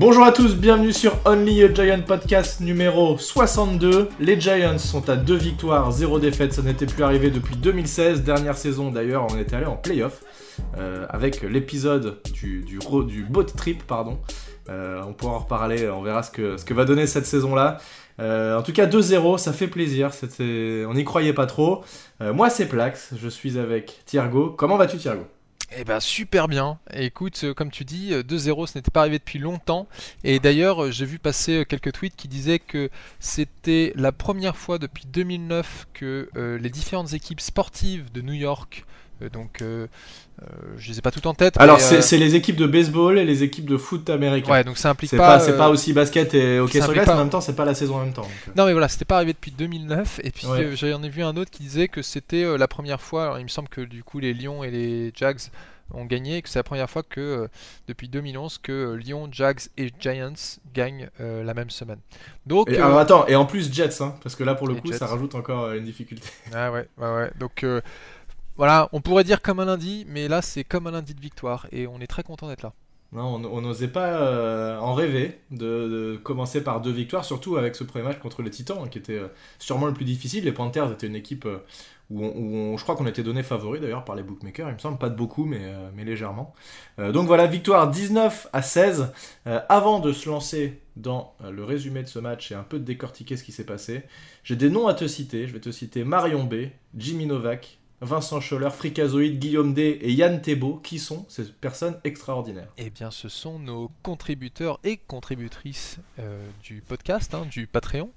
Bonjour à tous, bienvenue sur Only a Giant podcast numéro 62. Les Giants sont à deux victoires, zéro défaite, ça n'était plus arrivé depuis 2016, dernière saison d'ailleurs, on était allé en playoff euh, avec l'épisode du, boat trip, pardon. Euh, on pourra en reparler, on verra ce que, va donner cette saison-là. Euh, en tout cas, 2-0, ça fait plaisir. On n'y croyait pas trop. Moi, c'est Plax, je suis avec Thiergo. Comment vas-tu, Thiergo? Eh ben super bien. écoute, comme tu dis, 2-0, ce n'était pas arrivé depuis longtemps. Et d'ailleurs, j'ai vu passer quelques tweets qui disaient que c'était la première fois depuis 2009 que les différentes équipes sportives de New York euh, donc, euh, euh, je ne sais pas tout en tête. Alors, c'est les équipes de baseball et les équipes de foot américain. Ouais, donc ça implique pas. c'est pas aussi basket et hockey sur glace, en même temps, c'est pas la saison en même temps. Non, mais voilà, c'était pas arrivé depuis 2009. Et puis, j'en ai vu un autre qui disait que c'était la première fois. Alors, il me semble que du coup, les Lions et les Jags ont gagné et que c'est la première fois que depuis 2011 que Lyon, Jags et Giants gagnent la même semaine. Donc et, alors attends et en plus Jets hein, parce que là pour le coup ça rajoute encore une difficulté. Ah ouais ouais ouais donc voilà, on pourrait dire comme un lundi, mais là c'est comme un lundi de victoire et on est très content d'être là. Non, on n'osait pas euh, en rêver de, commencer par deux victoires, surtout avec ce premier match contre les Titans, qui était euh, sûrement le plus difficile. Les Panthers étaient une équipe euh, où, je crois qu'on était donné favori d'ailleurs par les bookmakers, il me semble, pas de beaucoup, mais légèrement. donc voilà, victoire 19 à 16. avant de se lancer dans le résumé de ce match et un peu de décortiquer ce qui s'est passé, j'ai des noms à te citer. Je vais te citer Marion B, Jimmy Novak, Vincent Scholler, Fricazoïde, Guillaume D et Yann Thébault. Qui sont ces personnes extraordinaires Eh bien, ce sont nos contributeurs et contributrices euh, du podcast, hein, du Patreon.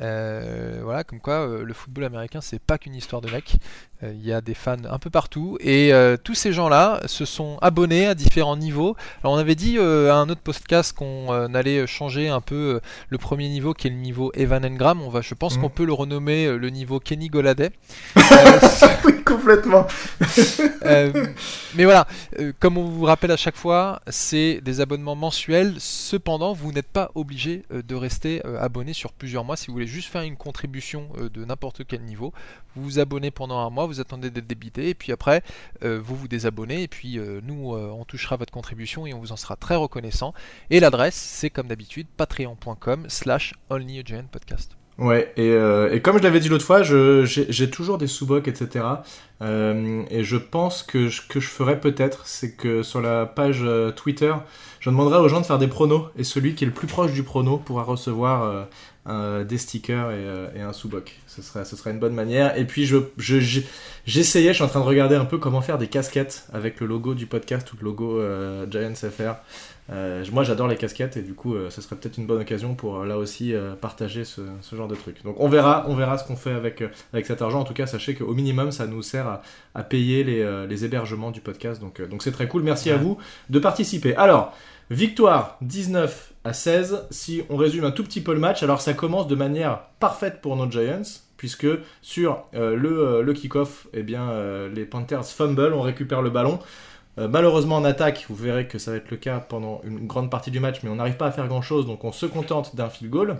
Euh, voilà, comme quoi euh, le football américain, c'est pas qu'une histoire de mecs. Il y a des fans un peu partout et tous ces gens-là se sont abonnés à différents niveaux. Alors, on avait dit à un autre podcast qu'on allait changer un peu le premier niveau qui est le niveau Evan Engram. On va, je pense mmh. qu'on peut le renommer le niveau Kenny Goladay. complètement. Euh, mais voilà, euh, comme on vous rappelle à chaque fois, c'est des abonnements mensuels. Cependant, vous n'êtes pas obligé euh, de rester abonné sur plusieurs mois. Si vous voulez juste faire une contribution de n'importe quel niveau, vous vous abonnez pendant un mois, vous attendez d'être débité, et puis après, vous vous désabonnez, et puis nous, on touchera votre contribution et on vous en sera très reconnaissant. Et l'adresse, c'est comme d'habitude, patreon.com slash podcast. Ouais, et, euh, et, comme je l'avais dit l'autre fois, j'ai toujours des sous-bocs, etc. Euh, et je pense que ce que je ferais peut-être, c'est que sur la page euh, Twitter, je demanderai aux gens de faire des pronos, et celui qui est le plus proche du prono pourra recevoir euh, des stickers et, et un sous-boc. Ce serait, ce serait une bonne manière. Et puis, je, j'essayais, je, suis en train de regarder un peu comment faire des casquettes avec le logo du podcast ou le logo Giants FR. Euh, moi j'adore les casquettes et du coup euh, ce serait peut-être une bonne occasion pour euh, là aussi partager ce, genre de truc. Donc on verra, on verra ce qu'on fait avec, avec cet argent. En tout cas sachez qu'au minimum ça nous sert à, payer les, les, hébergements du podcast. Donc donc c'est très cool. Merci à vous de participer. Alors victoire 19 à 16. Si on résume un tout petit peu le match, alors ça commence de manière parfaite pour nos Giants puisque sur le, le kick-off, eh bien, les Panthers fumble, on récupère le ballon. Euh, malheureusement en attaque, vous verrez que ça va être le cas pendant une grande partie du match, mais on n'arrive pas à faire grand chose, donc on se contente d'un field goal.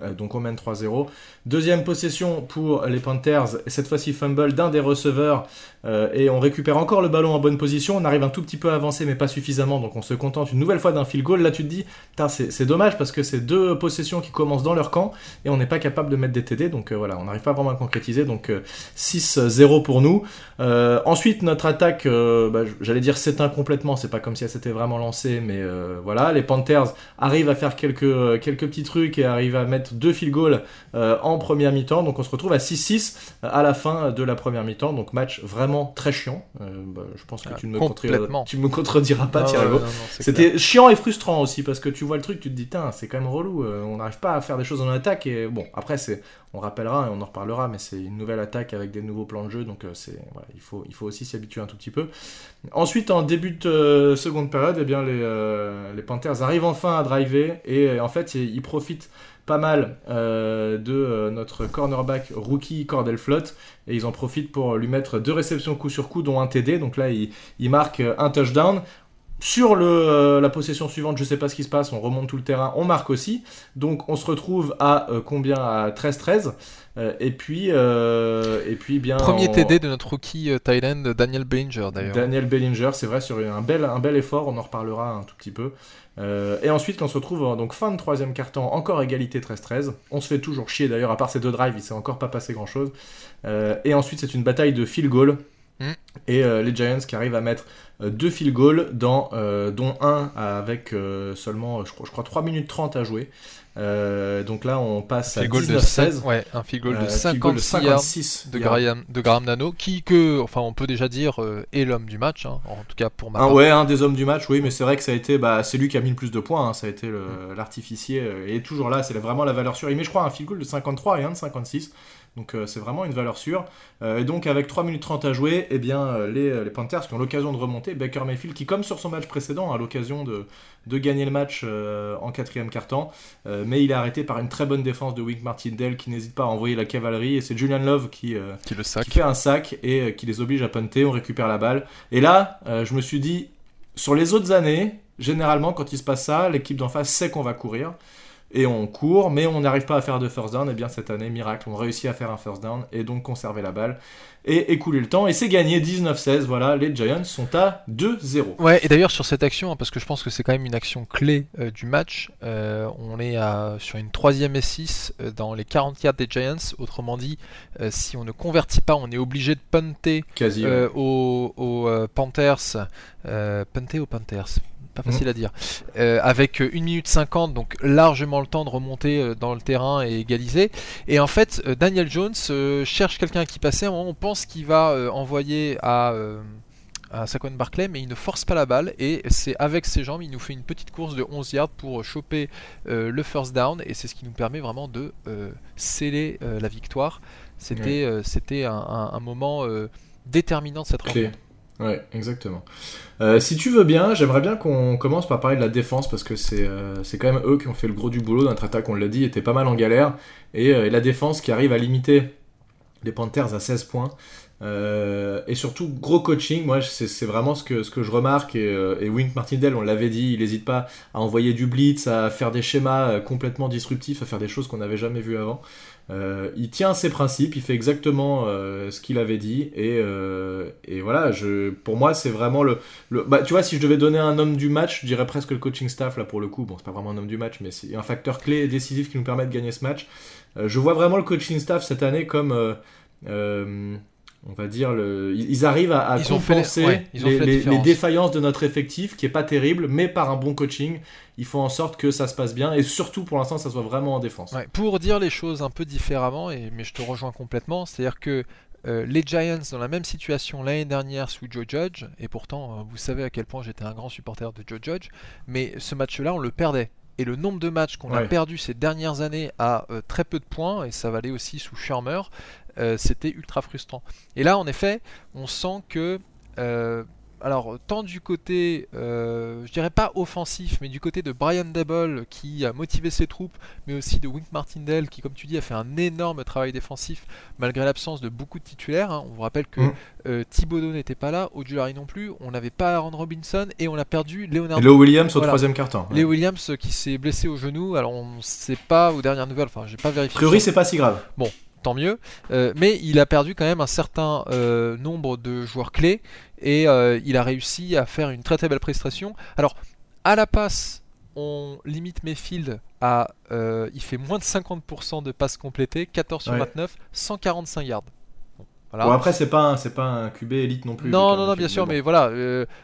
Euh, donc on mène 3-0. Deuxième possession pour les Panthers, cette fois-ci fumble d'un des receveurs euh, et on récupère encore le ballon en bonne position. On arrive un tout petit peu avancé mais pas suffisamment donc on se contente une nouvelle fois d'un field goal. Là tu te dis, c'est dommage parce que c'est deux possessions qui commencent dans leur camp et on n'est pas capable de mettre des TD donc euh, voilà, on n'arrive pas vraiment à concrétiser donc 6-0 pour nous. ensuite notre attaque, bah, j'allais dire s'éteint complètement, c'est pas comme si elle s'était vraiment lancée mais voilà, les Panthers arrivent à faire quelques, quelques petits trucs et arrivent à mettre deux field goals euh, en première mi-temps. Donc on se retrouve à 6-6 euh, à la fin de la première mi-temps. Donc match vraiment très chiant. Euh, bah, je pense que ah, tu, ne me tu me contrediras pas, Thierry. C'était chiant et frustrant aussi parce que tu vois le truc, tu te dis, c'est quand même relou. on n'arrive pas à faire des choses en attaque. Et bon, après, c'est on rappellera et on en reparlera, mais c'est une nouvelle attaque avec des nouveaux plans de jeu, donc c'est il, faut, il faut aussi s'y habituer un tout petit peu. Ensuite, en début de seconde période, eh bien, les, les Panthers arrivent enfin à driver et en fait, ils profitent pas mal euh, de euh, notre cornerback rookie Cordell Flott. Et ils en profitent pour lui mettre deux réceptions coup sur coup dont un TD donc là il, il marque un touchdown Sur le, la possession suivante, je sais pas ce qui se passe, on remonte tout le terrain, on marque aussi. Donc on se retrouve à combien? À 13-13. et puis, et puis bien. Premier TD de notre rookie Thailand, Daniel Bellinger d'ailleurs. Daniel Bellinger, c'est vrai, sur un bel, un bel effort, on en reparlera un tout petit peu. Euh, et ensuite, on se retrouve donc fin de troisième quart-temps, encore égalité 13-13. On se fait toujours chier d'ailleurs, à part ces deux drives, il s'est encore pas passé grand-chose. Euh, et ensuite, c'est une bataille de field goal. Mm. Et euh, les Giants qui arrivent à mettre deux field goals, dans, dont un avec seulement, je crois, je crois, 3 minutes 30 à jouer. Euh, donc là, on passe à 19-16. Ouais, un field goal de 56, de, Graham, de Graham Nano, qui, que, enfin, on peut déjà dire, euh, est l'homme du match, hein, en tout cas pour ma ah, Ouais, un des hommes du match, oui, mais c'est vrai que ça a été, bah, c'est lui qui a mis le plus de points, hein, ça a été mm. l'artificier, euh, et toujours là, c'est vraiment la valeur sûre. Il met, je crois, un field goal de 53 et un de 56. Donc c'est vraiment une valeur sûre. et donc avec 3 minutes 30 à jouer, eh bien, les, les Panthers qui ont l'occasion de remonter, Baker Mayfield qui comme sur son match précédent a l'occasion de, de gagner le match euh, en quatrième quart-temps. Euh, mais il est arrêté par une très bonne défense de Wink Martindale qui n'hésite pas à envoyer la cavalerie. Et c'est Julian Love qui, euh, qui, le fait un sac et qui les oblige à punter. On récupère la balle. Et là, je me suis dit, sur les autres années, généralement, quand il se passe ça, l'équipe d'en face sait qu'on va courir et on court, mais on n'arrive pas à faire de first down. Et bien cette année, miracle, on réussit à faire un first down et donc conserver la balle et écouler le temps. Et c'est gagné 19-16. Voilà, les Giants sont à 2-0. Ouais, et d'ailleurs sur cette action, hein, parce que je pense que c'est quand même une action clé euh, du match, euh, on est à, sur une troisième et 6 euh, dans les 40 yards des Giants. Autrement dit, si on ne convertit pas, on est obligé de punter aux, aux Panthers. punter aux Panthers pas facile à dire. Euh, avec 1 minute 50, donc largement le temps de remonter euh, dans le terrain et égaliser. Et en fait, euh, Daniel Jones cherche quelqu'un qui passait. On pense qu'il va envoyer à à Saquon Barclay, mais il ne force pas la balle et c'est avec ses jambes, il nous fait une petite course de 11 yards pour choper le first down et c'est ce qui nous permet vraiment de sceller la victoire. C'était c'était un, moment déterminant de cette rencontre. Ouais, exactement. Euh, si tu veux bien, j'aimerais bien qu'on commence par parler de la défense parce que c'est euh, quand même eux qui ont fait le gros du boulot. Notre attaque, on l'a dit, était pas mal en galère. Et, euh, la défense qui arrive à limiter les Panthers à 16 points. et surtout, gros coaching. Moi, c'est vraiment ce que, ce que je remarque. Et, et Wink Martindale, on l'avait dit, il n'hésite pas à envoyer du blitz, à faire des schémas complètement disruptifs, à faire des choses qu'on n'avait jamais vues avant. Euh, il tient ses principes, il fait exactement euh, ce qu'il avait dit et, euh, et, voilà. Je, pour moi, c'est vraiment le, le bah, tu vois, si je devais donner un homme du match, je dirais presque le coaching staff là pour le coup. Bon, c'est pas vraiment un homme du match, mais c'est un facteur clé et décisif qui nous permet de gagner ce match. je vois vraiment le coaching staff cette année comme on va dire, le... ils arrivent à, compenser les, défaillances de notre effectif, qui est pas terrible, mais par un bon coaching, ils font en sorte que ça se passe bien, et surtout pour l'instant, ça soit vraiment en défense. pour dire les choses un peu différemment, et, mais je te rejoins complètement, c'est-à-dire que euh, les Giants dans la même situation l'année dernière sous Joe Judge, et pourtant, euh, vous savez à quel point j'étais un grand supporter de Joe Judge, mais ce match-là, on le perdait. Et le nombre de matchs qu'on a perdu ces dernières années à euh, très peu de points, et ça valait aussi sous Schirmer, euh, c'était ultra frustrant. Et là, en effet, on sent que alors tant du côté, euh, je dirais pas offensif, mais du côté de Brian Dable qui a motivé ses troupes, mais aussi de Wink Martindale qui, comme tu dis, a fait un énorme travail défensif malgré l'absence de beaucoup de titulaires. Hein. On vous rappelle que mm. euh, Thibodeau n'était pas là, Ojulari non plus, on n'avait pas Aaron Robinson et on a perdu Leonard. Léo Williams au troisième quart-temps. Léo Williams qui s'est blessé au genou, alors on ne sait pas aux dernières nouvelles, enfin j'ai pas vérifié. A priori, c'est pas si grave. Bon, tant mieux. Euh, mais il a perdu quand même un certain euh, nombre de joueurs clés et euh, il a réussi à faire une très très belle prestation. Alors, à la passe, on limite Mayfield à. il fait moins de 50% de passes complétées, 14 sur 29, 145 yards. Bon, après, c'est pas, c'est pas un QB élite non plus. Non, non, non, bien sûr, mais voilà.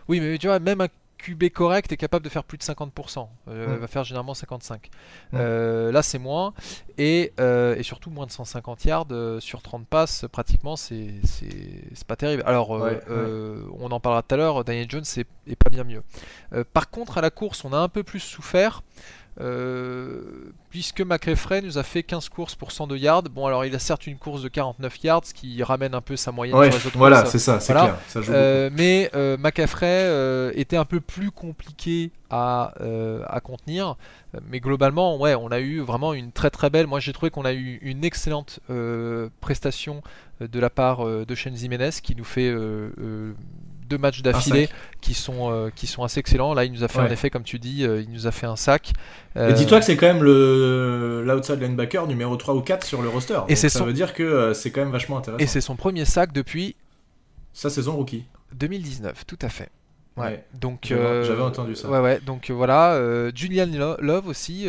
oui, mais tu vois, même un QB correct est capable de faire plus de 50%. Euh, va faire généralement 55. Euh, là, c'est moins. Et, euh, et, surtout, moins de 150 yards euh, sur 30 passes, pratiquement, c'est pas terrible. Alors, on en parlera tout à l'heure, Daniel Jones est, pas bien mieux. par contre, à la course, on a un peu plus souffert. Euh, puisque McRae nous a fait 15 courses pour 102 yards. Bon, alors il a certes une course de 49 yards, ce qui ramène un peu sa moyenne sur les autres Voilà, c'est ça, c'est clair. Euh, mais euh, euh, était un peu plus compliqué à, à, contenir. Mais globalement, ouais, on a eu vraiment une très très belle. Moi, j'ai trouvé qu'on a eu une excellente prestation de la part de Shane Jimenez qui nous fait deux matchs d'affilée qui sont qui sont assez excellents. Là, il nous a fait un effet, comme tu dis, il nous a fait un sac. Et dis-toi que c'est quand même le l'outside linebacker numéro 3 ou 4 sur le roster. Et ça veut dire que c'est quand même vachement intéressant. Et c'est son premier sac depuis sa saison rookie. 2019, tout à fait. Ouais. Donc j'avais euh, entendu ça. Ouais, ouais. Donc euh, voilà, euh, Julian Love aussi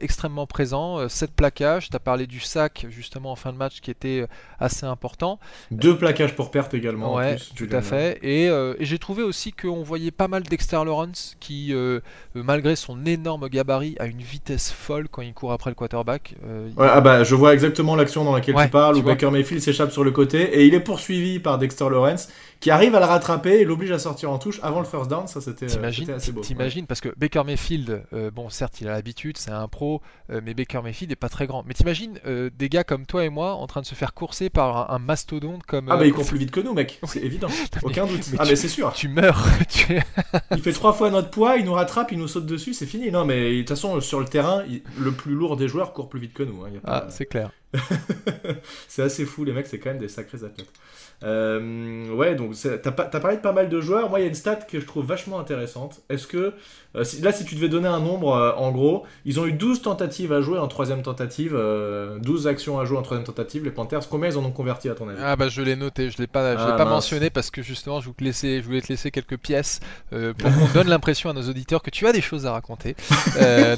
extrêmement présent. 7 plaquages. Tu as parlé du sac justement en fin de match qui était assez important. Deux plaquages pour perte également. Ouais, tout à fait. Et, et j'ai trouvé aussi qu'on voyait pas mal Dexter Lawrence qui, malgré son énorme gabarit, a une vitesse folle quand il court après le quarterback. Ah bah je vois exactement l'action dans laquelle tu parles où Baker Mayfield s'échappe sur le côté et il est poursuivi par Dexter Lawrence qui arrive à le rattraper et l'oblige à sortir en touche avant le first down. Ça, c'était euh, assez beau. T'imagines, parce que Baker Mayfield, euh, bon, certes, il a l'habitude, c'est un pro, euh, mais Baker Mayfield n'est pas très grand. Mais t'imagines des gars comme toi et moi en train de se faire courser par un, mastodonte comme. Ah, bah il court plus vite que nous, mec, c'est évident, aucun doute. ah, mais c'est sûr. Tu meurs. il fait trois fois notre poids, il nous rattrape, il nous saute dessus, c'est fini. Non, mais de toute façon, sur le terrain, le plus lourd des joueurs court plus vite que nous. Hein, ah, c'est clair. c'est assez fou, les mecs, c'est quand même des sacrés athlètes. Euh, ouais, donc t'as as parlé de pas mal de joueurs. Moi, il y a une stat que je trouve vachement intéressante. Est-ce que, euh, là, si tu devais donner un nombre, euh, en gros, ils ont eu 12 tentatives à jouer en troisième tentative, 12 actions à jouer en troisième tentative, les Panthers. Combien ils en ont converti à ton avis? Ah, bah je l'ai noté, je l'ai pas, je l'ai ah, pas mentionné parce que justement, je, vous laisser, je voulais te laisser quelques pièces pour qu'on donne l'impression à nos auditeurs que tu as des choses à raconter.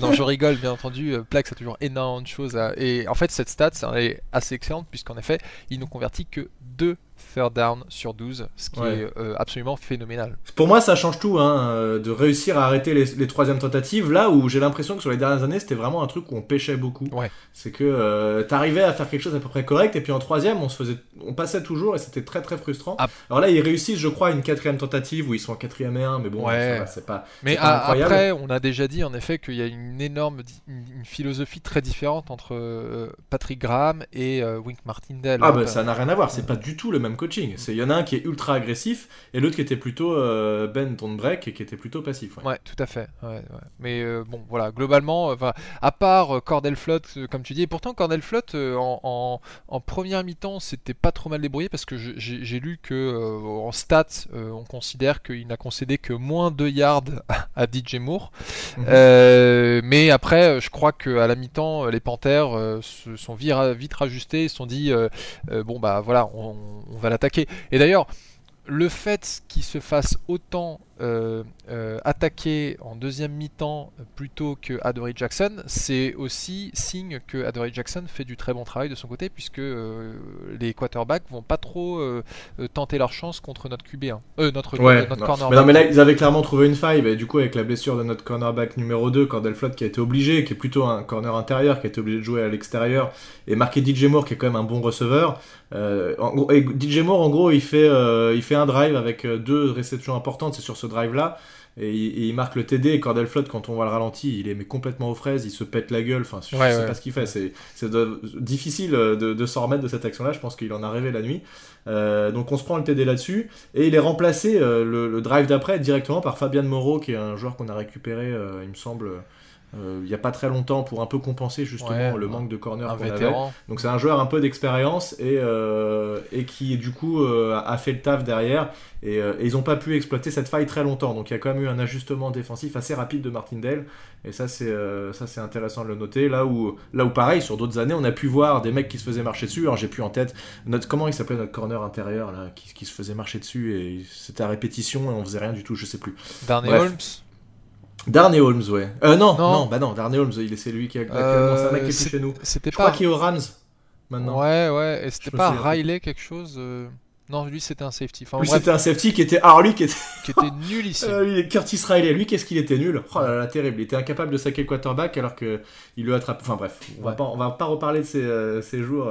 non, je rigole, bien entendu. Plex a toujours énormément de choses à. Et en fait, cette stat, est assez excellente puisqu'en effet, ils n'ont converti que 2 third down sur 12, ce qui est euh, absolument phénoménal. Pour moi, ça change tout, hein, euh, de réussir à arrêter les, les troisièmes tentatives, là où j'ai l'impression que sur les dernières années, c'était vraiment un truc où on pêchait beaucoup. C'est que euh, t'arrivais à faire quelque chose à peu près correct, et puis en troisième, on, se faisait, on passait toujours, et c'était très très frustrant. Ah. Alors là, ils réussissent, je crois, une quatrième tentative où ils sont en quatrième et un, mais bon, c'est pas. Mais après, on a déjà dit en effet qu'il y a une énorme une philosophie très différente entre Patrick Graham et Wink Martindale. Ah, bah ça n'a rien à voir, c'est pas du tout le même coaching. Il y en a un qui est ultra agressif et l'autre qui était plutôt euh, Ben Break et qui était plutôt passif. Ouais, tout à fait. Mais euh, bon, voilà, globalement, à part euh, Cordell Flotte, comme tu dis, et pourtant Cordell Flotte en, en, première mi-temps, c'était pas trop mal débrouillé parce que j'ai lu que en stats, on considère qu'il n'a concédé que moins 2 yards à DJ Moore. Mhm. mais après, je crois qu'à la mi-temps, les Panthers se sont vite, rajustés, se sont dit, bon bah voilà, on, on l'attaquer. Et d'ailleurs, le fait qu'il se fasse autant attaquer en deuxième mi-temps plutôt que Adoree Jackson, c'est aussi signe que Adoree Jackson fait du très bon travail de son côté, puisque euh, les quarterbacks vont pas trop tenter leur chance contre notre QB1, notre, cornerback. Mais non, mais là, ils avaient clairement trouvé une faille, et du coup, avec la blessure de notre cornerback numéro 2, Cordell Flott, qui a été obligé, qui est plutôt un corner intérieur, qui a été obligé de jouer à l'extérieur, et marqué DJ Moore, qui est quand même un bon receveur. et DJ Moore, en gros, il fait, il fait un drive avec deux réceptions importantes, c'est sur ce drive là et il, marque le TD et Cordell Flood quand on voit le ralenti il est mais complètement aux fraises il se pète la gueule enfin je sais pas ce qu'il fait c'est difficile de, s'en remettre de cette action là je pense qu'il en a rêvé la nuit. Euh, donc on se prend le TD là-dessus et il est remplacé euh, le, drive d'après directement par Fabian Moreau qui est un joueur qu'on a récupéré euh, il me semble euh, il n'y a pas très longtemps pour un peu compenser justement le manque de corner qu'on avait. Donc c'est un joueur un peu d'expérience et, euh, et qui du coup euh, a fait le taf derrière et, ils n'ont pas pu exploiter cette faille très longtemps. Donc il y a quand même eu un ajustement défensif assez rapide de Martindale et ça c'est ça c'est intéressant de le noter. Là où là où pareil sur d'autres années on a pu voir des mecs qui se faisaient marcher dessus. Alors j'ai plus en tête notre comment il s'appelait notre corner intérieur là qui, qui, se faisait marcher dessus et c'était à répétition et on faisait rien du tout. Je sais plus. Darnay Holmes? Darnay Holmes, ouais. Euh, non, non, bah non, Darnay Holmes, il est, c'est lui qui a euh, c'est un mec qui est plus chez nous. C'était pas. Je crois qu'il est aux Rams maintenant. Ouais, ouais, et c'était pas Riley quelque chose. Euh... Non, lui c'était un safety. Enfin, lui c'était un safety qui était. Ah, lui qui était. qui était nul ici. euh, Curtis Riley, lui qu'est-ce qu'il était nul Oh là là, terrible. Il était incapable de saquer le quarterback alors que il le attrape. Enfin bref, on, va, pas, on va pas reparler de ces, euh, ces jours.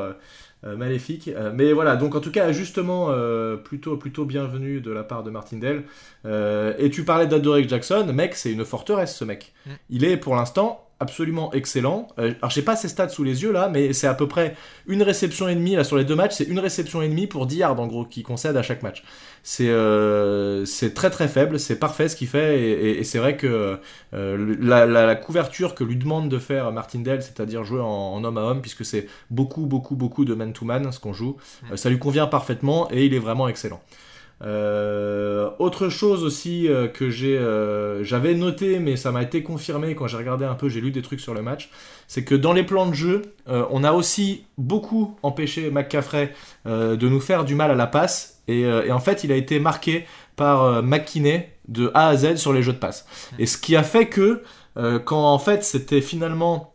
Euh, maléfique. Euh, mais voilà, donc en tout cas, ajustement euh, plutôt, plutôt bienvenu de la part de Martindale. et tu parlais d'Adorek Jackson, mec, c'est une forteresse ce mec. Mm. Il est pour l'instant absolument excellent. Euh, alors, j'ai pas ses stats sous les yeux là, mais c'est à peu près une réception et demie là sur les deux matchs. C'est une réception et demie pour 10 yards en gros qui concède à chaque match. C'est euh, c'est très très faible, c'est parfait ce qu'il fait et, c'est vrai que euh, la, couverture que lui demande de faire Martindale, c'est-à-dire jouer en, homme à homme, puisque c'est beaucoup beaucoup beaucoup de man to man ce qu'on joue, mm. ça lui convient parfaitement et il est vraiment excellent. Euh, autre chose aussi euh, que j'ai, euh, j'avais noté, mais ça m'a été confirmé quand j'ai regardé un peu, j'ai lu des trucs sur le match, c'est que dans les plans de jeu, on a aussi beaucoup empêché McCaffrey de nous faire du mal à la passe, et, et en fait, il a été marqué par McKinney de A à Z sur les jeux de passe. Et ce qui a fait que quand en fait c'était finalement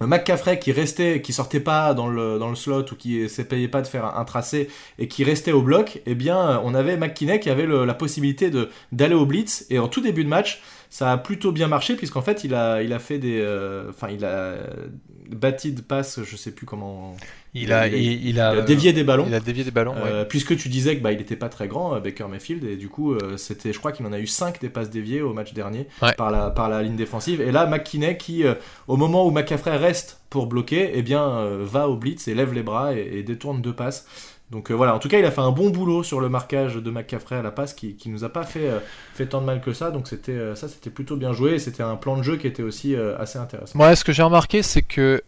McCaffrey qui restait, qui sortait pas dans le, dans le slot ou qui s'essayait pas de faire un, tracé et qui restait au bloc, eh bien, on avait McKinney qui avait la possibilité de d'aller au blitz et en tout début de match, ça a plutôt bien marché puisqu'en fait, il a, il a fait des, euh, enfin, il a bâti de passe, je sais plus comment. Il, a, il, a, dévié des ballons. Il a dévié des ballons. Euh, puisque tu disais que bah, il était pas très grand, euh, Baker Mayfield, et du coup, c'était, je crois qu'il en a eu 5 des passes déviées au match dernier par, la, par la ligne défensive. Et là, McKinney qui, au moment où McCaffrey reste pour bloquer, eh bien, va au blitz et lève les bras et, et détourne deux passes. Donc euh, voilà, en tout cas, il a fait un bon boulot sur le marquage de McCaffrey à la passe qui, qui nous a pas fait, euh, fait tant de mal que ça. Donc c'était euh, ça, c'était plutôt bien joué. C'était un plan de jeu qui était aussi assez intéressant. Moi, ce que j'ai remarqué, c'est que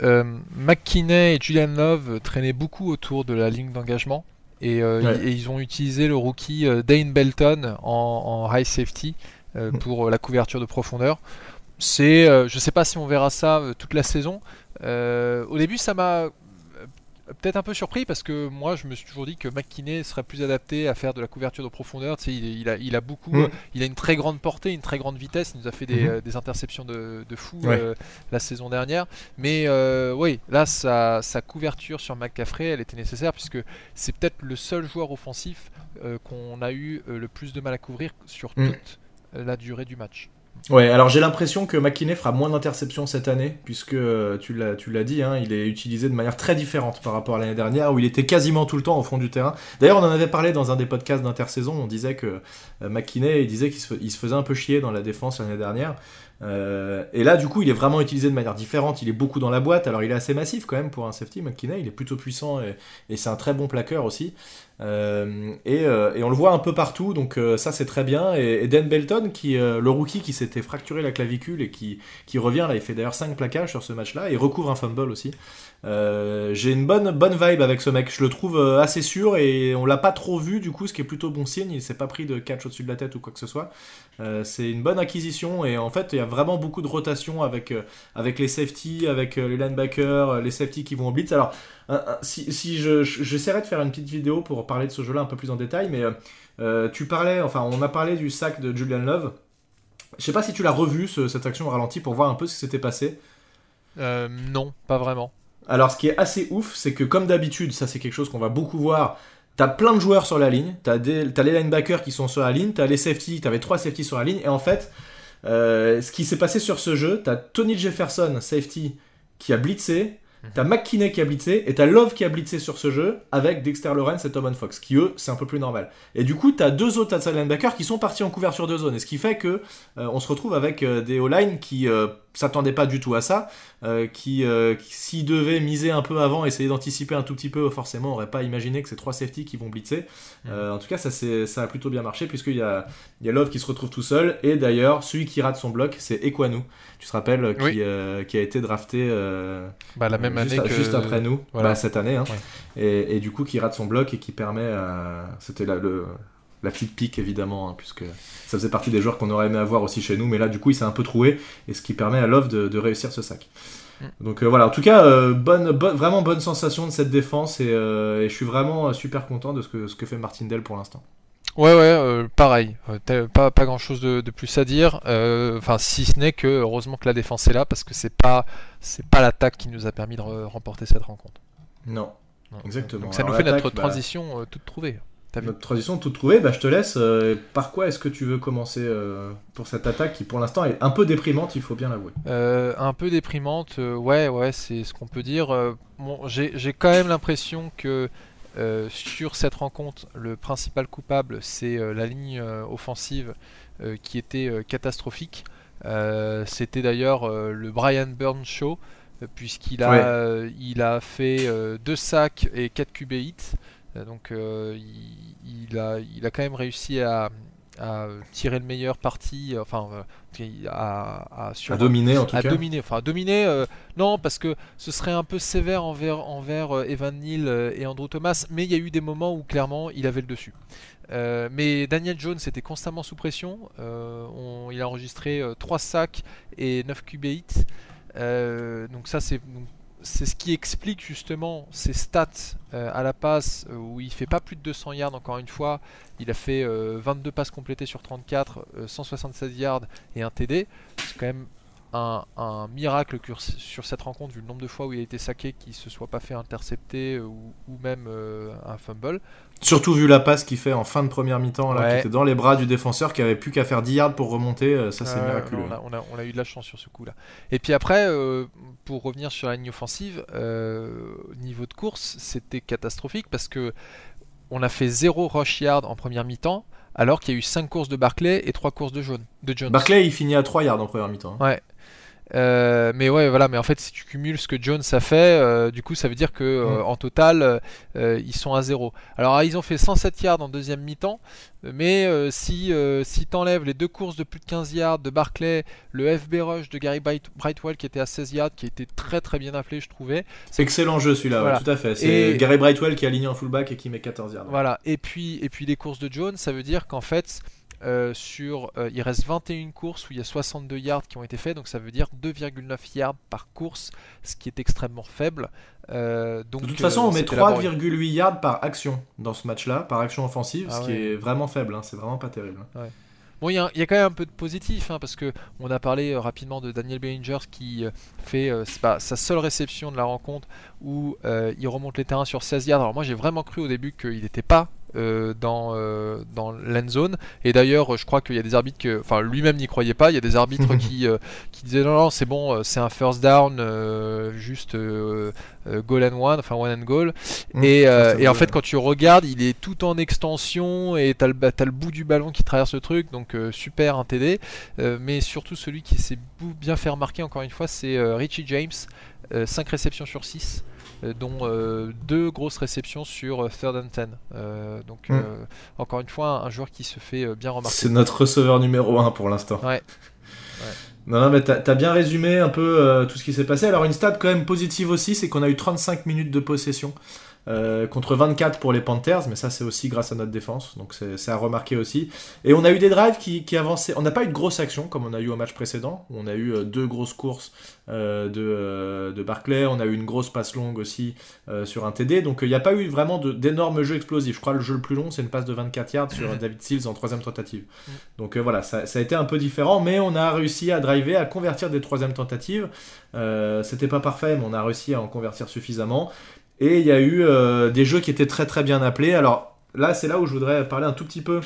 McKinney et Julian Love traînaient beaucoup autour de la ligne d'engagement. Et, ils ont utilisé le rookie Dane Belton en, high safety mm. pour la couverture de profondeur. C'est, je sais pas si on verra ça toute la saison. au début, ça m'a peut-être un peu surpris parce que moi je me suis toujours dit que McKinney serait plus adapté à faire de la couverture de profondeur. Tu sais, il, a, il a beaucoup, mm. il a une très grande portée, une très grande vitesse. Il nous a fait des, mm-hmm. euh, interceptions de, fou euh, la saison dernière. Mais euh, oui, là sa, sa, couverture sur McCaffrey, elle était nécessaire puisque c'est peut-être le seul joueur offensif qu'on a eu le plus de mal à couvrir sur mm. toute la durée du match. Ouais, alors j'ai l'impression que McKinney fera moins d'interceptions cette année, puisque euh, tu l'as, tu dit, hein, il est utilisé de manière très différente par rapport à l'année dernière, où il était quasiment tout le temps au fond du terrain. D'ailleurs, on en avait parlé dans un des podcasts d'intersaison, on disait que euh, McKinney, il disait qu'il se, faisait un peu chier dans la défense l'année dernière. Euh, et là, du coup, il est vraiment utilisé de manière différente. Il est beaucoup dans la boîte. Alors, il est assez massif quand même pour un safety. McKinney, il est plutôt puissant et, c'est un très bon plaqueur aussi. Euh, euh, et, on le voit un peu partout, donc ça c'est très bien. Et, Dan Belton, qui, le rookie qui s'était fracturé la clavicule et qui, qui revient là, il fait d'ailleurs 5 plaquages sur ce match-là, et recouvre un fumble aussi. J'ai une bonne, bonne vibe avec ce mec, je le trouve assez sûr et on l'a pas trop vu du coup, ce qui est plutôt bon signe. Il s'est pas pris de catch au-dessus de la tête ou quoi que ce soit. c'est une bonne acquisition et en fait il y a vraiment beaucoup de rotation avec, avec les safety, avec les linebackers, les safety qui vont en blitz. Alors si, si j'essaierai de faire une petite vidéo pour parler de ce jeu-là un peu plus en détail, mais euh, euh, tu parlais, enfin, on a parlé du sac de Julian Love. Je sais pas si tu l'as revu cette action au ralenti pour voir un peu ce qui s'était passé. Euh, non, pas vraiment. Alors, ce qui est assez ouf, c'est que comme d'habitude, ça c'est quelque chose qu'on va beaucoup voir. T'as plein de joueurs sur la ligne, t'as as les linebackers qui sont sur la ligne, t'as les safety, t'avais trois safety sur la ligne, et en fait, ce qui s'est passé sur ce jeu, t'as Tony Jefferson, safety, qui a blitzé, Mhm. T'as McKinney qui a blitzé et t'as Love qui a blitzé sur ce jeu avec Dexter Lawrence et Tom Fox, qui eux, c'est un peu plus normal. Et du coup, t'as deux autres outside linebackers qui sont partis en couverture de zone, et ce qui fait que euh, on se retrouve avec euh, des O-line qui euh, s'attendait pas du tout à ça, euh, qui, euh, s'il devait miser un peu avant, essayer d'anticiper un tout petit peu, forcément, aurait pas imaginé que c'est trois safety qui vont blitzer. Mm. Euh, en tout cas, ça, ça a plutôt bien marché, puisqu'il y a, il y a Love qui se retrouve tout seul, et d'ailleurs, celui qui rate son bloc, c'est Equanu, tu te rappelles, qui, qui, a été drafté bah, la même juste, année que... juste après nous, bah, cette année, hein. et, et, du coup, qui rate son bloc et qui permet, c'était le la petite pique évidemment, hein, puisque ça faisait partie des joueurs qu'on aurait aimé avoir aussi chez nous, mais là du coup il s'est un peu troué, et ce qui permet à Love de, réussir ce sac. Mm. Donc euh, voilà, en tout cas, euh, bonne, vraiment bonne sensation de cette défense, et, euh, je suis vraiment super content de ce que, ce que fait Martindale pour l'instant. Ouais, ouais, pareil. pas, pas grand chose de, plus à dire. Enfin, si ce n'est que heureusement que la défense est là parce que c'est pas c'est pas l'attaque qui nous a permis de remporter cette rencontre. Non, exactement. Donc ça nous fait notre bah, transition toute trouvée. Notre transition toute trouvée, bah, je te laisse. Euh, par quoi est-ce que tu veux commencer euh, pour cette attaque qui pour l'instant est un peu déprimante, il faut bien l'avouer euh, Un peu déprimante, ouais, ouais, c'est ce qu'on peut dire. Bon, J'ai quand même l'impression que sur cette rencontre, le principal coupable, c'est la ligne offensive qui était catastrophique. C'était d'ailleurs le Brian Burns Show, puisqu'il a, il a fait deux sacs et 4 QB hits. Euh, donc euh, il, a, il a quand même réussi à, à tirer le meilleur parti, enfin à, à, sur, à dominer en tout à cas. dominer, enfin à dominer. non, parce que ce serait un peu sévère envers envers Evan Neal et Andrew Thomas, mais il y a eu des moments où clairement il avait le dessus. mais Daniel Jones était constamment sous pression. il a enregistré 3 sacs et 9 QB hits. donc ça c'est c'est ce qui explique justement ses stats euh, à la passe euh, où il fait pas plus de 200 yards encore une fois. Il a fait 22 euh, passes complétées sur 34, 176 yards et un TD. C'est quand même un, miracle sur cette rencontre vu le nombre de fois où il a été saqué qu'il se soit pas fait intercepter ou, même un fumble. Surtout vu la passe qu'il fait en fin de première mi-temps, là, qui était dans les bras du défenseur, qui avait plus qu'à faire 10 yards pour remonter, euh, ça c'est miraculeux. On a, eu de la chance sur ce coup-là. Et puis après, euh, pour revenir sur la ligne offensive, euh, niveau de course, c'était catastrophique parce que on a fait 0 rush yard en première mi-temps, alors qu'il y a eu 5 courses de Barclay et 3 courses de, Jones. de Jones. Barclay, il finit à 3 yards en première mi-temps. Hein. Ouais. Euh, mais ouais, voilà. Mais en fait, si tu cumules ce que Jones a fait, euh, du coup, ça veut dire que euh, mm. en total, ils sont à zéro. Alors, ils ont fait 107 yards en deuxième mi-temps, mais si si t'enlèves les deux courses de plus de 15 yards de Barclay, le FB rush de Gary Brightwell qui était à 16 yards, qui était très très bien appelé, je trouvais. C'est excellent jeu celui-là, tout à fait. C'est Gary Brightwell qui est aligné en fullback et qui met 14 yards. Voilà. Et puis et puis les courses de Jones, ça veut dire qu'en fait euh, sur, euh, il reste 21 courses où il y a 62 yards qui ont été faits, donc ça veut dire 2,9 yards par course, ce qui est extrêmement faible. Euh, donc, de toute façon, on met 3,8 yards par action dans ce match-là, par action offensive, ah ce qui est vraiment faible, hein, c'est vraiment pas terrible. Bon, il y, a quand même un peu de positif, hein, parce que on a parlé rapidement de Daniel Bellingers qui fait sa seule réception de la rencontre où il remonte les terrains sur 16 yards. Alors moi j'ai vraiment cru au début qu'il n'était pas euh, dans, euh, dans l'end zone. Et d'ailleurs, je crois qu'il y a des arbitres que, enfin, lui-même n'y croyait pas. Il y a des arbitres qui, euh, qui disaient non, non, c'est bon, c'est un first down, juste goal and one, enfin one and goal. Mmh, et, et en fait, quand tu regardes, il est tout en extension et t'as le, as le bout du ballon qui traverse le truc, donc super un TD. mais surtout, celui qui s'est bien fait remarquer, encore une fois, c'est Richie James. 5 réceptions sur 6 euh, dont euh, deux grosses réceptions sur euh, third and ten. donc hmm. encore une fois, un joueur qui se fait bien remarquer. C'est notre receveur numéro 1 pour l'instant. Ouais. Non, non, mais t'as as bien résumé un peu tout ce qui s'est passé. Alors une stat quand même positive aussi, c'est qu'on a eu 35 minutes de possession. Euh, contre 24 pour les Panthers, mais ça c'est aussi grâce à notre défense, donc c'est à remarquer aussi. Et on a eu des drives qui, qui avançaient. On n'a pas eu de grosse action comme on a eu au match précédent. On a eu euh, deux grosses courses euh, de, de, Barclay, on a eu une grosse passe longue aussi sur un TD, donc il n'y a pas eu vraiment d'énormes jeux explosifs. Je crois que le jeu le plus long c'est une passe de 24 yards sur David Seals en troisième tentative. Mm. Donc voilà, ça, ça, a été un peu différent, mais on a réussi à driver, à convertir des troisièmes tentatives. C'était pas parfait, mais on a réussi à en convertir suffisamment. Et il y a eu euh, des jeux qui étaient très très bien appelés. Alors là, c'est là où je voudrais parler un tout petit peu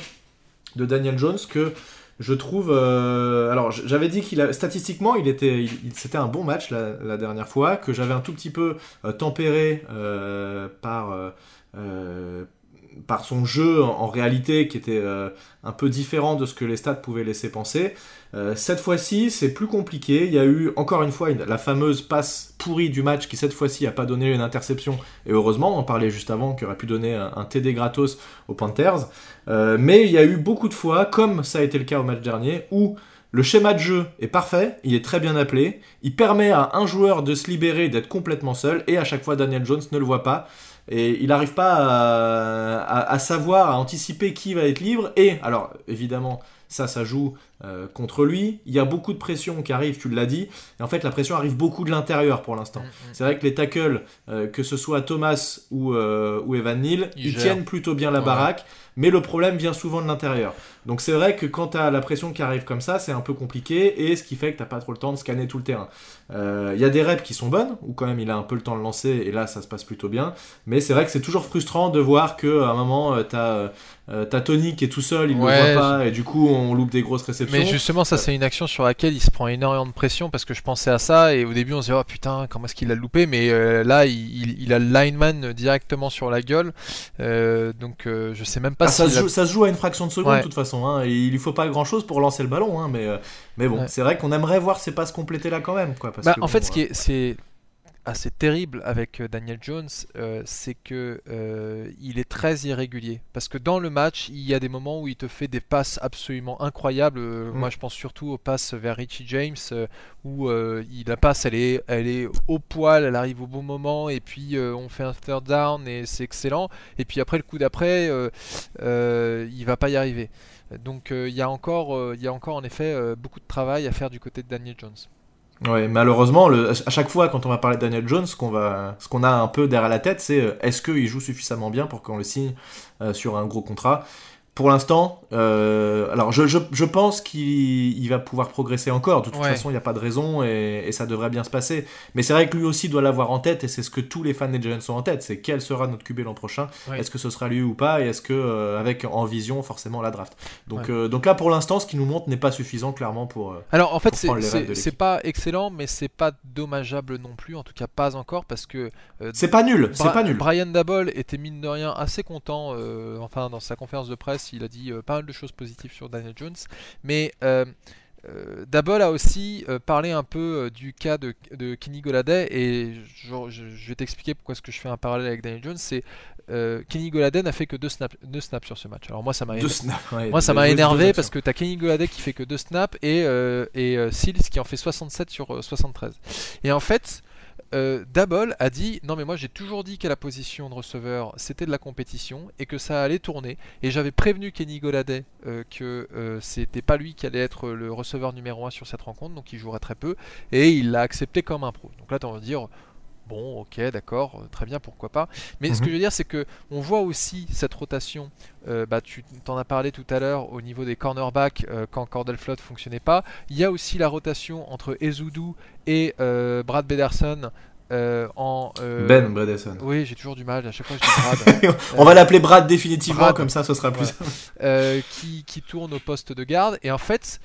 de Daniel Jones que je trouve. Euh, alors j'avais dit qu'il a statistiquement, il était, c'était un bon match la, dernière fois que j'avais un tout petit peu euh, tempéré par par son jeu en, réalité qui était un peu différent de ce que les stats pouvaient laisser penser. Euh, cette fois-ci, c'est plus compliqué. Il y a eu encore une fois la fameuse passe pourrie du match qui cette fois-ci n'a pas donné une interception. Et heureusement, on en parlait juste avant, qui aurait pu donner un, TD gratos aux Panthers. Euh, mais il y a eu beaucoup de fois, comme ça a été le cas au match dernier, où le schéma de jeu est parfait, il est très bien appelé, il permet à un joueur de se libérer, d'être complètement seul, et à chaque fois Daniel Jones ne le voit pas. Et il n'arrive pas à, savoir, à anticiper qui va être libre. Et alors, évidemment, ça, ça joue euh, contre lui. Il y a beaucoup de pression qui arrive, tu l'as dit. Et en fait, la pression arrive beaucoup de l'intérieur pour l'instant. Mm, mm. C'est vrai que les tackles, euh, que ce soit Thomas ou, euh, ou Evan Neal, ils, tiennent plutôt bien la baraque. Mais le problème vient souvent de l'intérieur. Donc c'est vrai que quand tu as la pression qui arrive comme ça, c'est un peu compliqué. Et ce qui fait que tu pas trop le temps de scanner tout le terrain. Il y a des reps qui sont bonnes, où quand même il a un peu le temps de lancer. Et là, ça se passe plutôt bien. Mais c'est vrai que c'est toujours frustrant de voir qu'à un moment, tu as t'as Tony qui est tout seul, il ne le voit pas, et du coup on loupe des grosses réceptions. Mais justement, ça c'est une action sur laquelle il se prend énormément de pression parce que je pensais à ça, et au début on se dit oh putain, comment est-ce qu'il a loupé, mais euh, là il, a le lineman directement sur la gueule, euh, donc je sais même pas ah, si. Ça, se joue, ça, se joue, à une fraction de seconde de toute façon, hein, et il lui faut pas grand chose pour lancer le ballon, hein, mais, mais bon, c'est vrai qu'on aimerait voir ces passes complétées là quand même. Quoi, bah, en fait, ce qui est assez terrible avec euh, Daniel Jones, euh, c'est que il est très irrégulier. Parce que dans le match, il y a des moments où il te fait des passes absolument incroyables. Mm. Moi, je pense surtout aux passes vers Richie James, où il, la passe, elle est, elle est au poil, elle arrive au bon moment, et puis on fait un third down et c'est excellent. Et puis après, le coup d'après, il va pas y arriver. Donc il y a encore, il y a encore en effet beaucoup de travail à faire du côté de Daniel Jones. Ouais, malheureusement, à chaque fois quand on va parler de Daniel Jones, ce qu'on va, ce qu'on a un peu derrière la tête, c'est euh, est-ce qu'il joue suffisamment bien pour qu'on le signe euh, sur un gros contrat? Pour l'instant, euh, alors je, je, je pense qu'il va pouvoir progresser encore. De toute façon, il n'y a pas de raison et, et, ça devrait bien se passer. Mais c'est vrai que lui aussi doit l'avoir en tête et c'est ce que tous les fans des Giants ont en tête. C'est quel sera notre QB l'an prochain? Est-ce que ce sera lui ou pas? Et est-ce que euh, avec en vision forcément la draft? Donc, euh, donc là pour l'instant, ce qu'il nous montre n'est pas suffisant clairement pour. Alors en fait, c'est pas excellent, mais c'est pas dommageable non plus. En tout cas, pas encore parce que. c'est pas nul. C'est pas nul. Brian Dabol était mine de rien assez content. enfin, dans sa conférence de presse il a dit euh, pas mal de choses positives sur Daniel Jones, mais euh, euh a aussi euh, parlé un peu du cas de, Kenny Goladay et je, vais t'expliquer pourquoi est-ce que je fais un parallèle avec Daniel Jones. C'est Kenny Goladay n'a fait que deux snaps, deux snaps sur ce match. Alors moi ça m'a moi ça m'a énervé parce que tu as Kenny Goladay qui fait que deux snaps et et Seals qui en fait 67 sur 73. Et en fait euh, Dabol a dit non mais moi j'ai toujours dit qu'à la position de receveur c'était de la compétition et que ça allait tourner. Et j'avais prévenu Kenny Goladay euh, que euh, c'était pas lui qui allait être le receveur numéro 1 sur cette rencontre donc il jouerait très peu. Et il l'a accepté comme un pro. Donc là tu vas dire Bon, ok, d'accord, très bien, pourquoi pas. Mais ce que mhm. je veux dire, c'est que on voit aussi cette rotation. bah, tu t'en as parlé tout à l'heure au niveau des cornerbacks quand Cordell Flott fonctionnait pas. Il y a aussi la rotation entre Ezoudou et Brad Bederson euh, en, euh, Ben Bredesen. Oui, j'ai toujours du mal. À chaque fois, je dis Brad. On va l'appeler Brad définitivement, comme ça, ce sera plus. Euh, qui, qui, tourne au poste de garde. Et en fait,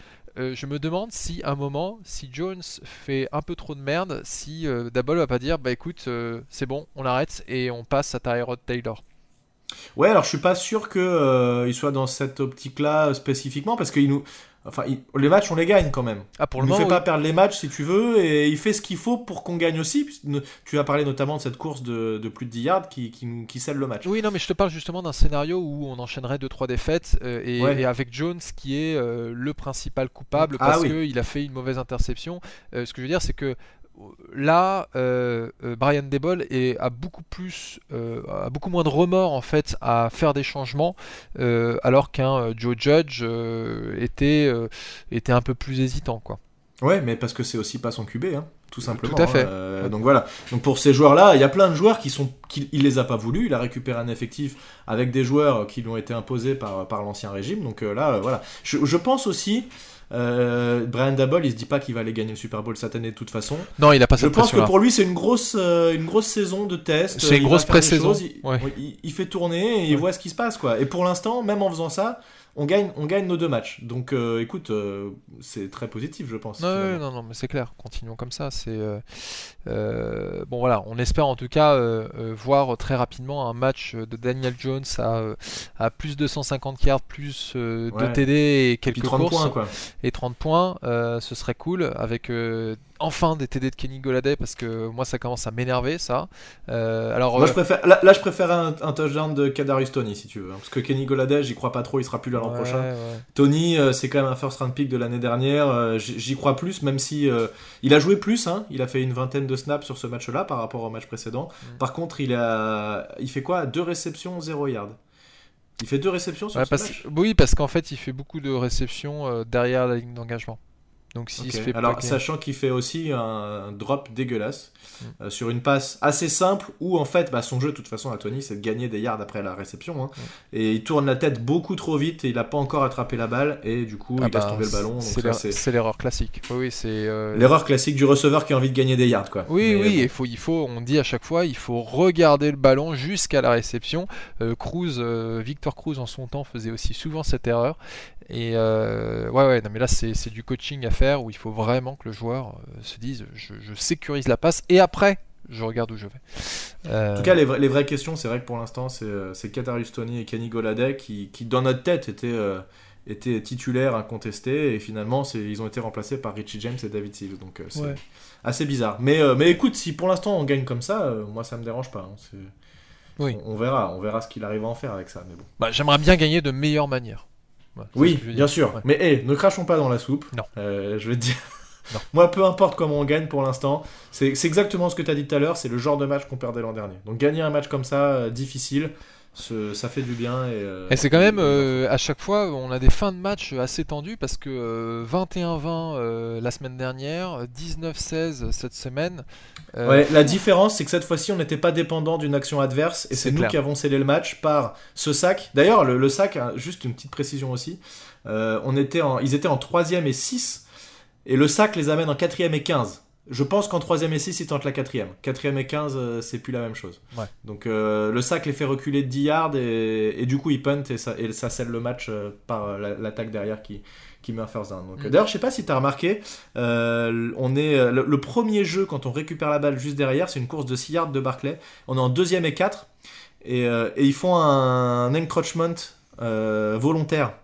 je me demande si à un moment, si Jones fait un peu trop de merde, si Dabble va pas dire bah écoute, c'est bon, on arrête et on passe à Tyrod Taylor. Ouais, alors je suis pas sûr qu'il soit dans cette optique-là spécifiquement parce qu'il nous, Enfin, les matchs, on les gagne quand même. Ah, pour le il ne fait pas perdre les matchs si tu veux, et il fait ce qu'il faut pour qu'on gagne aussi. Tu as parlé notamment de cette course de, plus de 10 yards qui, qui, qui, scelle le match. Oui, non, mais je te parle justement d'un scénario où on enchaînerait 2-3 défaites, euh, et, avec Jones qui est euh, le principal coupable ah parce qu'il a fait une mauvaise interception. Euh, ce que je veux dire, c'est que là, euh, euh, Brian Debol a euh, beaucoup moins de remords en fait à faire des changements, alors qu'un Joe Judge était, était un peu plus hésitant, quoi. Ouais, mais parce que c'est aussi pas son QB, hein, tout simplement. Tout à fait. Hein. donc voilà. Donc pour ces joueurs-là, il y a plein de joueurs qui sont, il les a pas voulu. Il a récupéré un effectif avec des joueurs qui lui ont été imposés par, par l'ancien régime. Donc là, voilà. Je, je pense aussi euh, Brian Dabble, il se dit pas qu'il va aller gagner le Super Bowl cette année de toute façon. Non, il a pas Je pense que pour lui, c'est une grosse, euh, une grosse saison de test. C'est une grosse pré-saison. Il, il, fait tourner et il voit ce qui se passe, quoi. Et pour l'instant, même en faisant ça, on gagne, on gagne nos deux matchs. Donc euh, écoute, euh, c'est très positif, je pense. Non, non, non, mais c'est clair. Continuons comme ça. C'est euh, bon, voilà. On espère en tout cas voir très rapidement un match de Daniel Jones à, à plus de 150 yards, plus de TD et quelques 30 courses points, quoi. et 30 points. ce serait cool avec enfin des TD de Kenny Goladay parce que moi ça commence à m'énerver ça. Euh, alors moi, je euh, préfère, là, je préfère un, touchdown de Kadarius Tony si tu veux, hein, parce que Kenny Goladay j'y crois pas trop, il sera plus là l'an prochain. Tony euh, c'est quand même un first round pick de l'année dernière, j'y crois plus même si il a joué plus, hein, il a fait une vingtaine de snaps sur ce match-là par rapport au match précédent. Mm. Par contre il a, il fait quoi? Deux réceptions, 0 yard. Il fait deux réceptions sur ce match Oui, parce qu'en fait, il fait beaucoup de réceptions derrière la ligne d'engagement. Donc s'il se fait Alors sachant qu'il fait aussi un drop dégueulasse mm. euh, sur une passe assez simple où en fait bah, son jeu de toute façon à Tony c'est de gagner des yards après la réception hein. mm. et il tourne la tête beaucoup trop vite et il n'a pas encore attrapé la balle et du coup ah il laisse bah, tomber le ballon. C'est l'erreur classique. Oui, c'est euh, l'erreur classique du receveur qui a envie de gagner des yards quoi. Oui oui il faut il faut on dit à chaque fois il faut regarder le ballon jusqu'à la réception. Euh, Cruz Victor Cruz en son temps faisait aussi souvent cette erreur et ouais, ouais, non, mais là, c'est du coaching à faire où il faut vraiment que le joueur euh, se dise je, sécurise la passe et après, je regarde où je vais. En tout cas, les, les vraies questions, c'est vrai que pour l'instant, c'est Katarius Tony et Kenny Goladay qui, qui, dans notre tête, étaient, étaient titulaires, incontestés, et finalement, ils ont été remplacés par Richie James et David Sills. Donc, c'est assez bizarre. Mais, mais écoute, si pour l'instant on gagne comme ça, moi ça me dérange pas. Hein. oui. on, verra, on verra ce qu'il arrive à en faire avec ça. Mais bon. Bah, J'aimerais bien gagner de meilleure manière. Oui, bien sûr. Mais hey, ne crachons pas dans la soupe. Non. je vais te dire. Moi, peu importe comment on gagne pour l'instant, c'est exactement ce que tu as dit tout à l'heure, c'est le genre de match qu'on perdait l'an dernier. Donc gagner un match comme ça, euh, difficile, ça fait du bien. Et, euh, c'est quand même, euh, à chaque fois, on a des fins de match assez tendues parce que 21-20 la semaine dernière, 19-16 cette semaine. Ouais, la différence, c'est que cette fois-ci, on n'était pas dépendant d'une action adverse et c'est nous qui avons scellé le match par ce sac. D'ailleurs, le, sac, hein, juste une petite précision aussi, on était en, ils étaient en 3 et 6 et le sac les amène en 4 et 15. Je pense qu'en 3 et 6, ils tentent la 4 4 et 15, euh, c'est plus la même chose. Donc euh, le sac les fait reculer de 10 yards et, du coup ils punt et ça, et ça scelle le match euh, par l'attaque derrière qui, qui met un first down. Mm. D'ailleurs, je sais pas si tu as remarqué, on est, le, premier jeu quand on récupère la balle juste derrière, c'est une course de 6 yards de Barclay. On est en deuxième et 4 et, et ils font un, encroachment volontaire.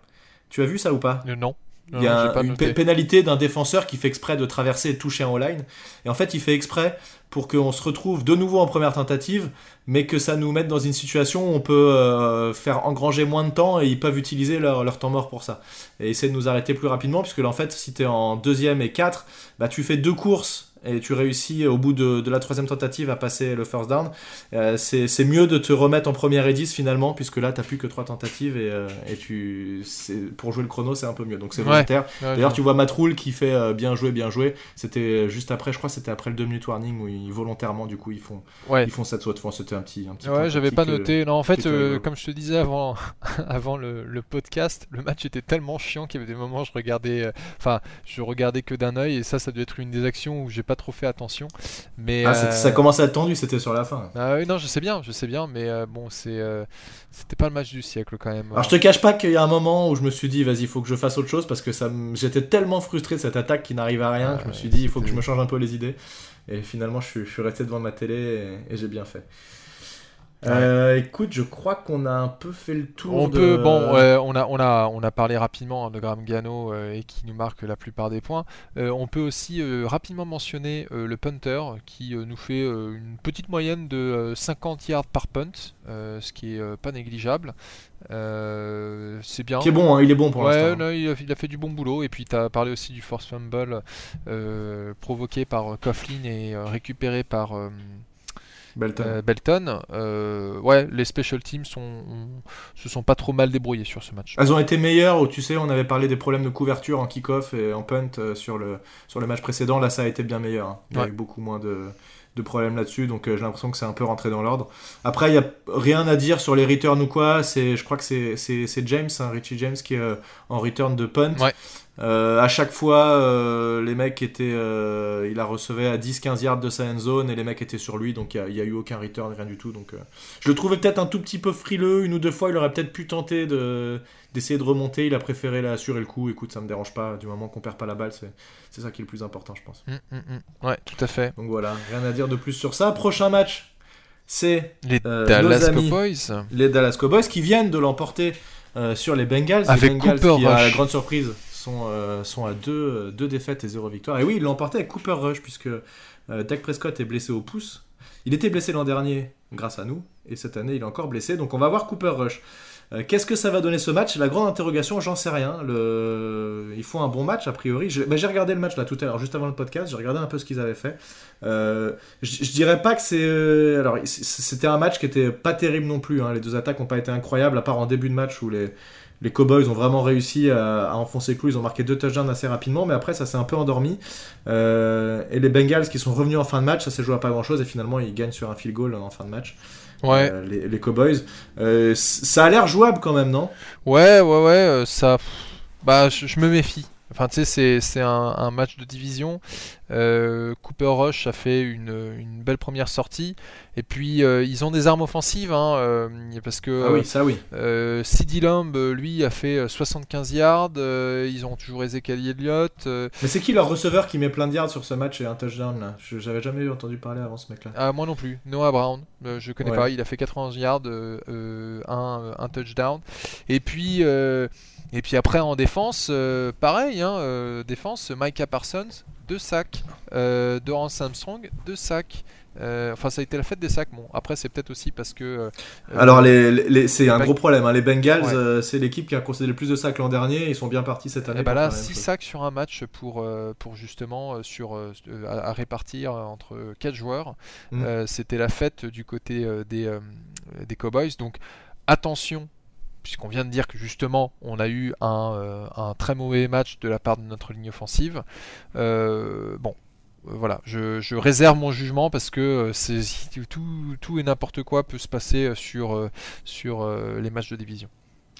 Tu as vu ça ou pas? Non. Il y a une pénalité d'un défenseur qui fait exprès de traverser et de toucher en line. Et en fait, il fait exprès pour qu'on se retrouve de nouveau en première tentative, mais que ça nous mette dans une situation où on peut euh, faire engranger moins de temps et ils peuvent utiliser leur, leur, temps mort pour ça. Et essayer de nous arrêter plus rapidement, puisque là, en fait, si tu es en deuxième et quatre, bah, tu fais deux courses et tu réussis au bout de, la troisième tentative à passer le first down, euh, c'est mieux de te remettre en première et 10 finalement, puisque là, tu n'as plus que trois tentatives et, euh, et tu, pour jouer le chrono, c'est un peu mieux. Donc c'est volontaire. D'ailleurs, tu vois Matroul qui fait euh, bien jouer, bien jouer. C'était juste après, je crois, c'était après le 2 minutes warning où ils, volontairement, du coup, ils font, ils font cette saute. C'était un petit, un petit. Ouais, j'avais pas noté. Non, en fait, comme je te disais avant, avant le, le, podcast, le match était tellement chiant qu'il y avait des moments où je regardais, enfin, je regardais que d'un œil et ça, ça devait être une des actions où j'ai pas trop fait attention. Mais ah, ça commençait à être tendu, c'était sur la fin. Ah, oui, non, je sais bien, je sais bien, mais euh, bon, c'est euh, c'était pas le match du siècle quand même. Alors je te cache pas qu'il y a un moment où je me suis dit, vas-y, il faut que je fasse autre chose parce que ça, j'étais tellement frustré de cette attaque qui n'arrive à rien que je me suis dit, il faut que je me change un peu les idées. Et finalement, je suis, je suis resté devant ma télé et j'ai bien fait. Euh, écoute, je crois qu'on a un peu fait le tour. On peut, bon, on a, on a, on a parlé rapidement hein, de Graham Gano euh, et qui nous marque la plupart des points. Euh, on peut aussi rapidement mentionner le punter qui nous fait une petite moyenne de 50 yards par punt, ce qui est pas négligeable. c'est bien. Qui est bon, hein, il est bon pour l'instant. Ouais, il, il, a fait du bon boulot. Et puis tu as parlé aussi du force fumble provoqué par Coughlin et récupéré par Belton. Euh, euh, ouais, les special teams sont, se sont pas trop mal débrouillés sur ce match. Elles ont été meilleures, tu sais, on avait parlé des problèmes de couverture en kick-off et en punt euh, sur, le, sur le match précédent. Là, ça a été bien meilleur. Hein. Il y a eu beaucoup moins de, de problèmes là-dessus, donc j'ai l'impression que c'est un peu rentré dans l'ordre. Après, il n'y a rien à dire sur les returns ou quoi. Je crois que c'est James, hein, Richie James, qui est en return de punt. Ouais. Euh, à chaque fois, euh, les mecs étaient, euh, il a recevé à 10-15 yards de sa end zone et les mecs étaient sur lui, donc il n'y a, eu aucun return, rien du tout. Donc, je le trouvais peut-être un tout petit peu frileux, une ou deux fois, il aurait peut-être pu tenter de, d'essayer de remonter. Il a préféré assurer le coup. Écoute, ça me dérange pas, du moment qu'on perd pas la balle, c'est, c'est ça qui est le plus important, je pense. Hum. Ouais, tout à fait. Donc voilà, rien à dire de plus sur ça. Prochain match, c'est les Dallas Cowboys. Les Dallas Cowboys qui viennent de l'emporter sur les Bengals. Avec les Bengals qui, a la grande surprise, sont, euh, sont à deux, défaites et zéro victoire. Et oui, ils l'ont emporté avec Cooper Rush, puisque euh, Dak Prescott est blessé au pouce. Il était blessé l'an dernier grâce à nous, et cette année il est encore blessé, donc on va voir Cooper Rush. Euh, qu'est-ce que ça va donner ce match? La grande interrogation, j'en sais rien. Le... Ils font un bon match a priori. Bah, j'ai regardé le match là tout à l'heure, juste avant le podcast. J'ai regardé un peu ce qu'ils avaient fait. je, dirais pas que c'est. Alors, c'était un match qui était pas terrible non plus. Hein. Les deux attaques n'ont pas été incroyables, à part en début de match où les, les Cowboys ont vraiment réussi à, enfoncer le clou. Ils ont marqué deux touchdowns assez rapidement, mais après, ça s'est un peu endormi. Euh, et les Bengals qui sont revenus en fin de match, ça s'est joué à pas grand chose. Et finalement, ils gagnent sur un field goal en fin de match. Ouais. Euh, les, Cowboys. Euh, ça a l'air jouable quand même, non? Ouais, ouais, ouais. Ça. Bah, je me méfie. Enfin, tu sais, c'est un, match de division. Euh, Cooper Rush a fait une, belle première sortie. Et puis, euh, ils ont des armes offensives. Hein, euh, parce que ah oui, ça oui. CD Lamb, lui, a fait 75 yards. ils ont toujours Ezekiel Elliott. Mais c'est qui leur receveur qui met plein de yards sur ce match et un touchdown là? J'avais jamais entendu parler avant ce mec-là. Ah, moi non plus. Noah Brown, je connais pas. Il a fait 91 yards, un, un touchdown. Et puis. Et puis après en défense, pareil, hein, défense, Micah Parsons, 2 sacs, euh, Dorance Armstrong, 2 sacs. Euh, enfin, ça a été la fête des sacs. Bon, après, c'est peut-être aussi parce que. Euh, Alors, les, c'est un gros problème. Hein. Les Bengals, c'est l'équipe qui a concédé le plus de sacs l'an dernier. Ils sont bien partis cette année. Et bah là, 6 sacs sur un match pour, pour justement sur, à, répartir entre 4 joueurs. Mm. C'était la fête du côté des, des Cowboys. Donc, attention puisqu'on vient de dire que justement on a eu un, un, très mauvais match de la part de notre ligne offensive. bon, euh, voilà, je, réserve mon jugement parce que euh, c'est, tout, et n'importe quoi peut se passer euh, sur, sur les matchs de division.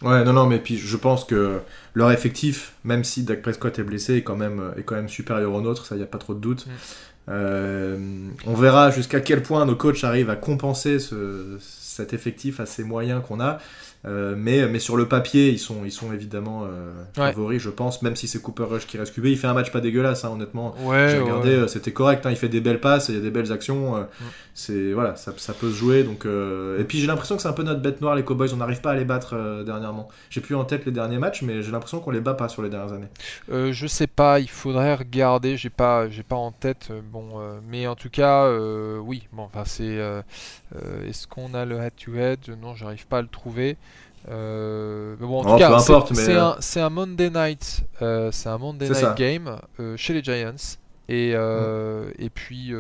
Ouais, non, non, mais puis je pense que leur effectif, même si Dak Prescott est blessé, est quand même, est quand même supérieur au nôtre, ça, il n'y a pas trop de doute. Mm. on verra jusqu'à quel point nos coachs arrivent à compenser cet effectif assez moyen qu'on a. Euh, mais, mais sur le papier, ils sont, ils sont évidemment euh, favoris, je pense, même si c'est Cooper Rush qui reste QB. Il fait un match pas dégueulasse, hein, honnêtement. J'ai regardé, euh, c'était correct. Hein, il fait des belles passes, il y a des belles actions. C'est voilà, ça, ça, peut se jouer. Donc, et puis j'ai l'impression que c'est un peu notre bête noire, les Cowboys. On n'arrive pas à les battre dernièrement. J'ai plus en tête les derniers matchs, mais j'ai l'impression qu'on les bat pas sur les dernières années. je sais pas, il faudrait regarder. J'ai pas, j'ai pas en tête. bon, mais en tout cas, oui. Bon, enfin, c'est. Est-ce qu'on a le head-to-head Non, j'arrive pas à le trouver. Euh, mais bon, en tout cas, euh, c'est un, Monday night, euh, c'est un Monday night game chez les Giants, et mm. et puis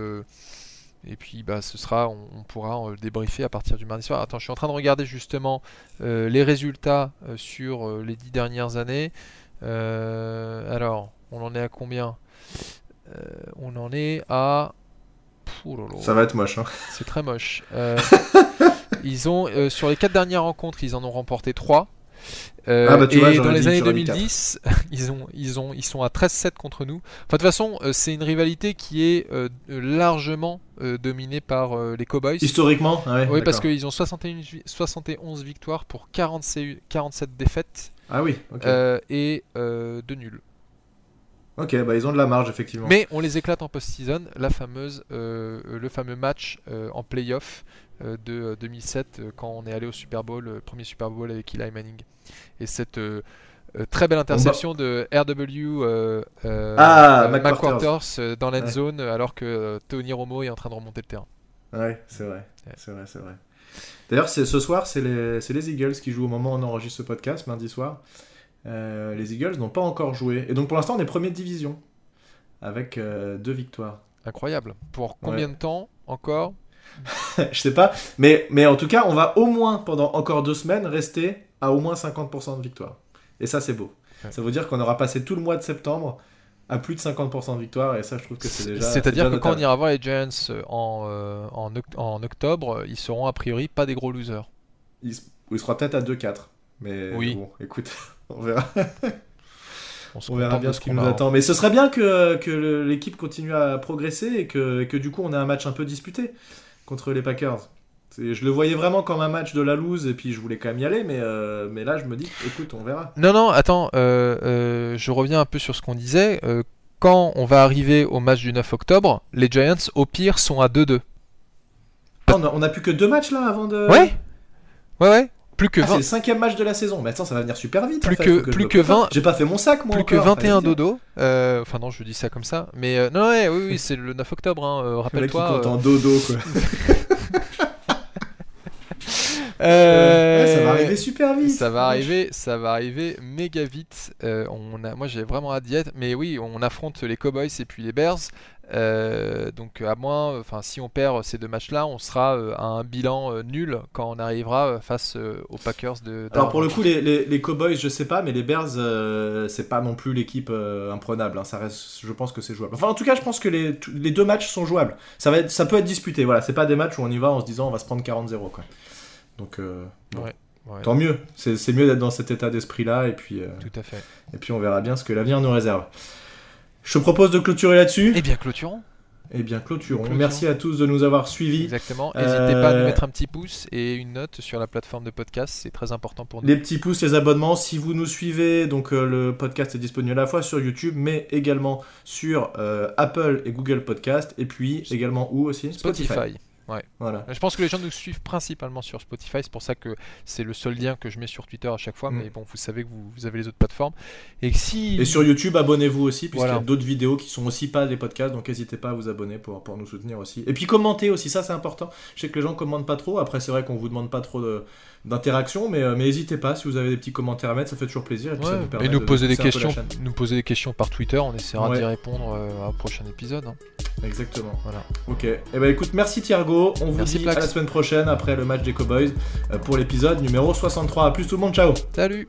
et puis bah ce sera, on, pourra débriefer à partir du mardi soir. Attends, je suis en train de regarder justement les résultats sur les dix dernières années. alors, on en est à combien? On en est à ça va être moche. Hein. C'est très moche. Euh, ils ont, euh, sur les quatre dernières rencontres, ils en ont remporté 3. Euh, ah bah, et dans les années 2010, ils, ont, ils, ont, ils sont à 13-7 contre nous. Enfin, de toute façon, c'est une rivalité qui est largement dominée par les Cowboys. Historiquement Oui, parce qu'ils ont 61, 71 victoires pour 47, 47 défaites. Ah oui, et 2 nuls. Ok, bah ils ont de la marge effectivement. Mais on les éclate en post-season, la fameuse, euh, le fameux match euh, en playoff euh, de 2007 quand on est allé au Super Bowl, le premier Super Bowl avec Eli Manning. Et cette très belle interception de RW ah, McQuarters dans l'end zone alors que Tony Romo est en train de remonter le terrain. Ouais, c'est vrai, c'est vrai, c'est vrai. D'ailleurs, ce soir, c'est les, les Eagles qui jouent au moment où on enregistre ce podcast, mardi soir. Euh, les Eagles n'ont pas encore joué. Et donc pour l'instant, on est premier de division. Avec euh, deux victoires. Incroyable. Pour combien de temps encore Je sais pas. Mais, mais en tout cas, on va au moins, pendant encore deux semaines, rester à au moins 50% de victoire. Et ça, c'est beau. Ça veut dire qu'on aura passé tout le mois de septembre à plus de 50% de victoire. Et ça, je trouve que c'est déjà. C'est-à-dire que quand on ira voir les Giants en, euh, en, octobre, ils seront a priori pas des gros losers. Ils, ils seront peut-être à 2-4. Mais oui. bon, écoute. On verra. on, verra bien ce qui nous attend. Mais ce serait bien que, que l'équipe continue à progresser et que, que, du coup on ait un match un peu disputé contre les Packers. Je le voyais vraiment comme un match de la loose et puis je voulais quand même y aller, mais, euh, mais là je me dis, écoute, on verra. Non, non, attends, euh, euh, je reviens un peu sur ce qu'on disait. quand on va arriver au match du 9 octobre, les Giants au pire sont à 2-2. on, a, on a plus que deux matchs là avant de. Ouais, ouais, ouais. Plus que ah, c'est le cinquième match de la saison. Mais attends, ça va venir super vite. Plus que, plus que 20. J'ai pas fait mon sac, moi. Plus que 21 dodo. Euh, enfin, non, je dis ça comme ça. Mais euh, non, ouais, oui, oui, c'est le 9 octobre. Hein, euh, Rappelle-toi. en dodo, quoi. Euh, ça va arriver super vite. Ça va arriver, ça va arriver méga vite. on a, moi, j'ai vraiment hâte d'y être. Mais oui, on affronte les Cowboys et puis les Bears. Euh, donc à moins, enfin si on perd ces deux matchs-là, on sera euh, à un bilan euh, nul quand on arrivera face aux Packers de. Alors pour le coup, les, les, Cowboys, je sais pas, mais les Bears, c'est pas non plus l'équipe imprenable. Hein. ça reste, je pense que c'est jouable. Enfin en tout cas, je pense que les, les, deux matchs sont jouables. Ça va être, ça peut être disputé. Voilà, c'est pas des matchs où on y va en se disant on va se prendre 40-0 quoi. Donc tant mieux. C'est mieux d'être dans cet état d'esprit-là et puis. Tout à fait. Et puis on verra bien ce que l'avenir nous réserve. Je propose de clôturer là-dessus. Eh bien, clôturons. Eh bien, clôturons. Merci à tous de nous avoir suivis. Exactement. N'hésitez pas à nous euh, mettre un petit pouce et une note sur la plateforme de podcast. C'est très important pour nous. Les petits pouces, les abonnements. Si vous nous suivez, donc euh, le podcast est disponible à la fois sur YouTube, mais également sur euh, Apple et Google Podcast. Et puis également où aussi? Spotify. Ouais. Voilà. Je pense que les gens nous suivent principalement sur Spotify, c'est pour ça que c'est le seul lien que je mets sur Twitter à chaque fois. Mm. Mais bon, vous savez que vous, vous avez les autres plateformes. Et si Et sur YouTube, abonnez-vous aussi, puisqu'il y a d'autres vidéos qui sont aussi pas des podcasts, donc n'hésitez pas à vous abonner pour, pour nous soutenir aussi. Et puis commentez aussi, ça c'est important. Je sais que les gens commentent pas trop, après c'est vrai qu'on vous demande pas trop d'interaction, mais euh, mais n'hésitez pas, si vous avez des petits commentaires à mettre, ça fait toujours plaisir. Et, puis ça nous permet et nous de- poser de des un questions, nous poser des questions par Twitter, on essaiera Ouais. d'y répondre euh, au prochain épisode. hein. Exactement. Voilà. Ok. Et ben écoute, merci Thiergo. On vous Merci, dit Plax. à la semaine prochaine après le match des Cowboys euh, pour l'épisode numéro 63. A plus tout le monde, ciao Salut